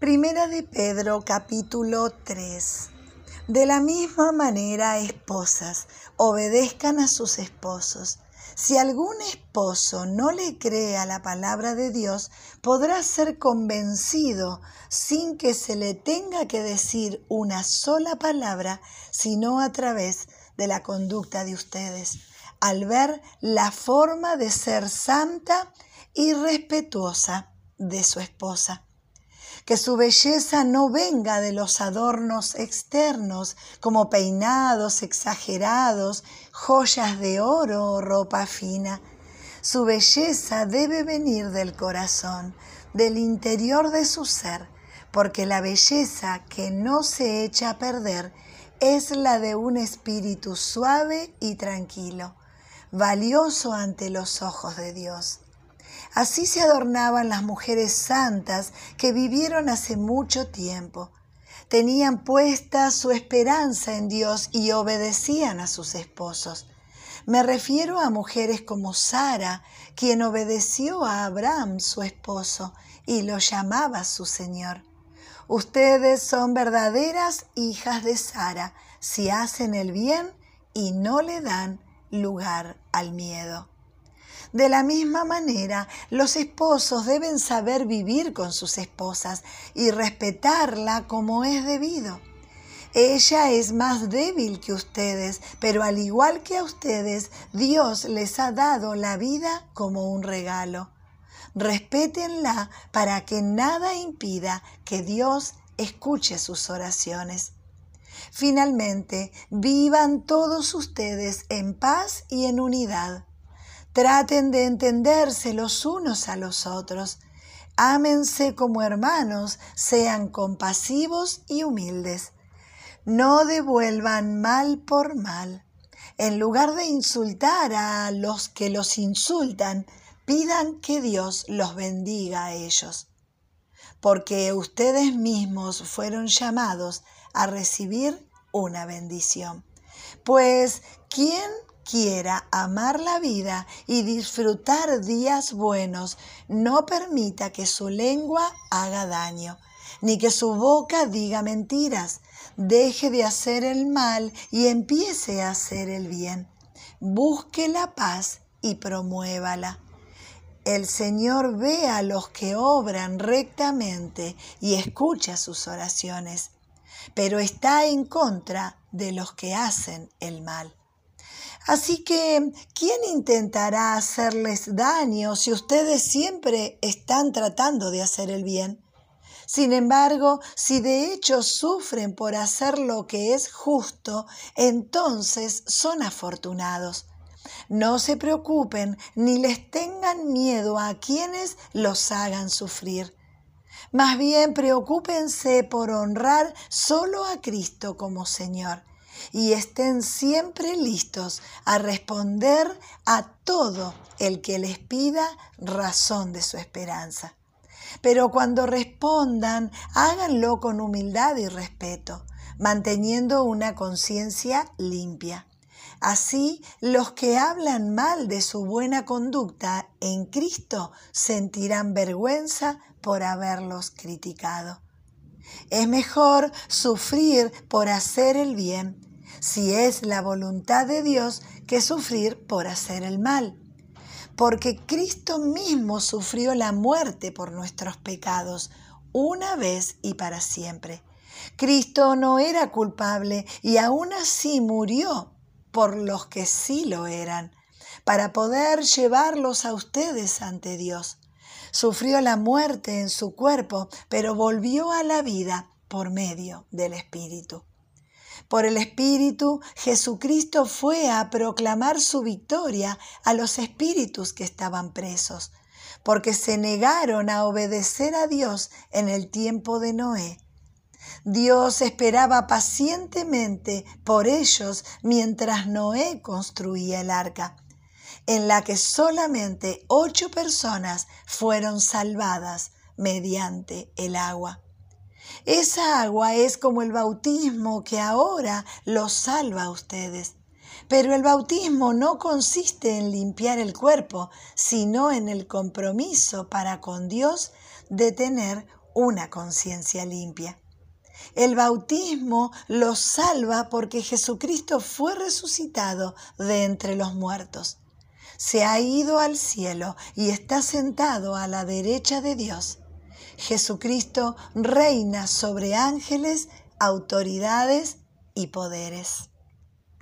Primera de Pedro capítulo 3. De la misma manera, esposas, obedezcan a sus esposos. Si algún esposo no le cree a la palabra de Dios, podrá ser convencido sin que se le tenga que decir una sola palabra, sino a través de la conducta de ustedes, al ver la forma de ser santa y respetuosa de su esposa que su belleza no venga de los adornos externos, como peinados exagerados, joyas de oro o ropa fina. Su belleza debe venir del corazón, del interior de su ser, porque la belleza que no se echa a perder es la de un espíritu suave y tranquilo, valioso ante los ojos de Dios. Así se adornaban las mujeres santas que vivieron hace mucho tiempo. Tenían puesta su esperanza en Dios y obedecían a sus esposos. Me refiero a mujeres como Sara, quien obedeció a Abraham, su esposo, y lo llamaba su Señor. Ustedes son verdaderas hijas de Sara si hacen el bien y no le dan lugar al miedo. De la misma manera, los esposos deben saber vivir con sus esposas y respetarla como es debido. Ella es más débil que ustedes, pero al igual que a ustedes, Dios les ha dado la vida como un regalo. Respétenla para que nada impida que Dios escuche sus oraciones. Finalmente, vivan todos ustedes en paz y en unidad. Traten de entenderse los unos a los otros. Ámense como hermanos, sean compasivos y humildes. No devuelvan mal por mal. En lugar de insultar a los que los insultan, pidan que Dios los bendiga a ellos. Porque ustedes mismos fueron llamados a recibir una bendición. Pues, ¿quién quiera amar la vida y disfrutar días buenos, no permita que su lengua haga daño, ni que su boca diga mentiras. Deje de hacer el mal y empiece a hacer el bien. Busque la paz y promuévala. El Señor ve a los que obran rectamente y escucha sus oraciones, pero está en contra de los que hacen el mal. Así que, ¿quién intentará hacerles daño si ustedes siempre están tratando de hacer el bien? Sin embargo, si de hecho sufren por hacer lo que es justo, entonces son afortunados. No se preocupen ni les tengan miedo a quienes los hagan sufrir. Más bien preocúpense por honrar solo a Cristo como Señor y estén siempre listos a responder a todo el que les pida razón de su esperanza. Pero cuando respondan, háganlo con humildad y respeto, manteniendo una conciencia limpia. Así, los que hablan mal de su buena conducta en Cristo sentirán vergüenza por haberlos criticado. Es mejor sufrir por hacer el bien si es la voluntad de Dios, que sufrir por hacer el mal. Porque Cristo mismo sufrió la muerte por nuestros pecados, una vez y para siempre. Cristo no era culpable y aún así murió por los que sí lo eran, para poder llevarlos a ustedes ante Dios. Sufrió la muerte en su cuerpo, pero volvió a la vida por medio del Espíritu. Por el Espíritu, Jesucristo fue a proclamar su victoria a los espíritus que estaban presos, porque se negaron a obedecer a Dios en el tiempo de Noé. Dios esperaba pacientemente por ellos mientras Noé construía el arca, en la que solamente ocho personas fueron salvadas mediante el agua. Esa agua es como el bautismo que ahora los salva a ustedes. Pero el bautismo no consiste en limpiar el cuerpo, sino en el compromiso para con Dios de tener una conciencia limpia. El bautismo los salva porque Jesucristo fue resucitado de entre los muertos. Se ha ido al cielo y está sentado a la derecha de Dios. Jesucristo reina sobre ángeles, autoridades y poderes.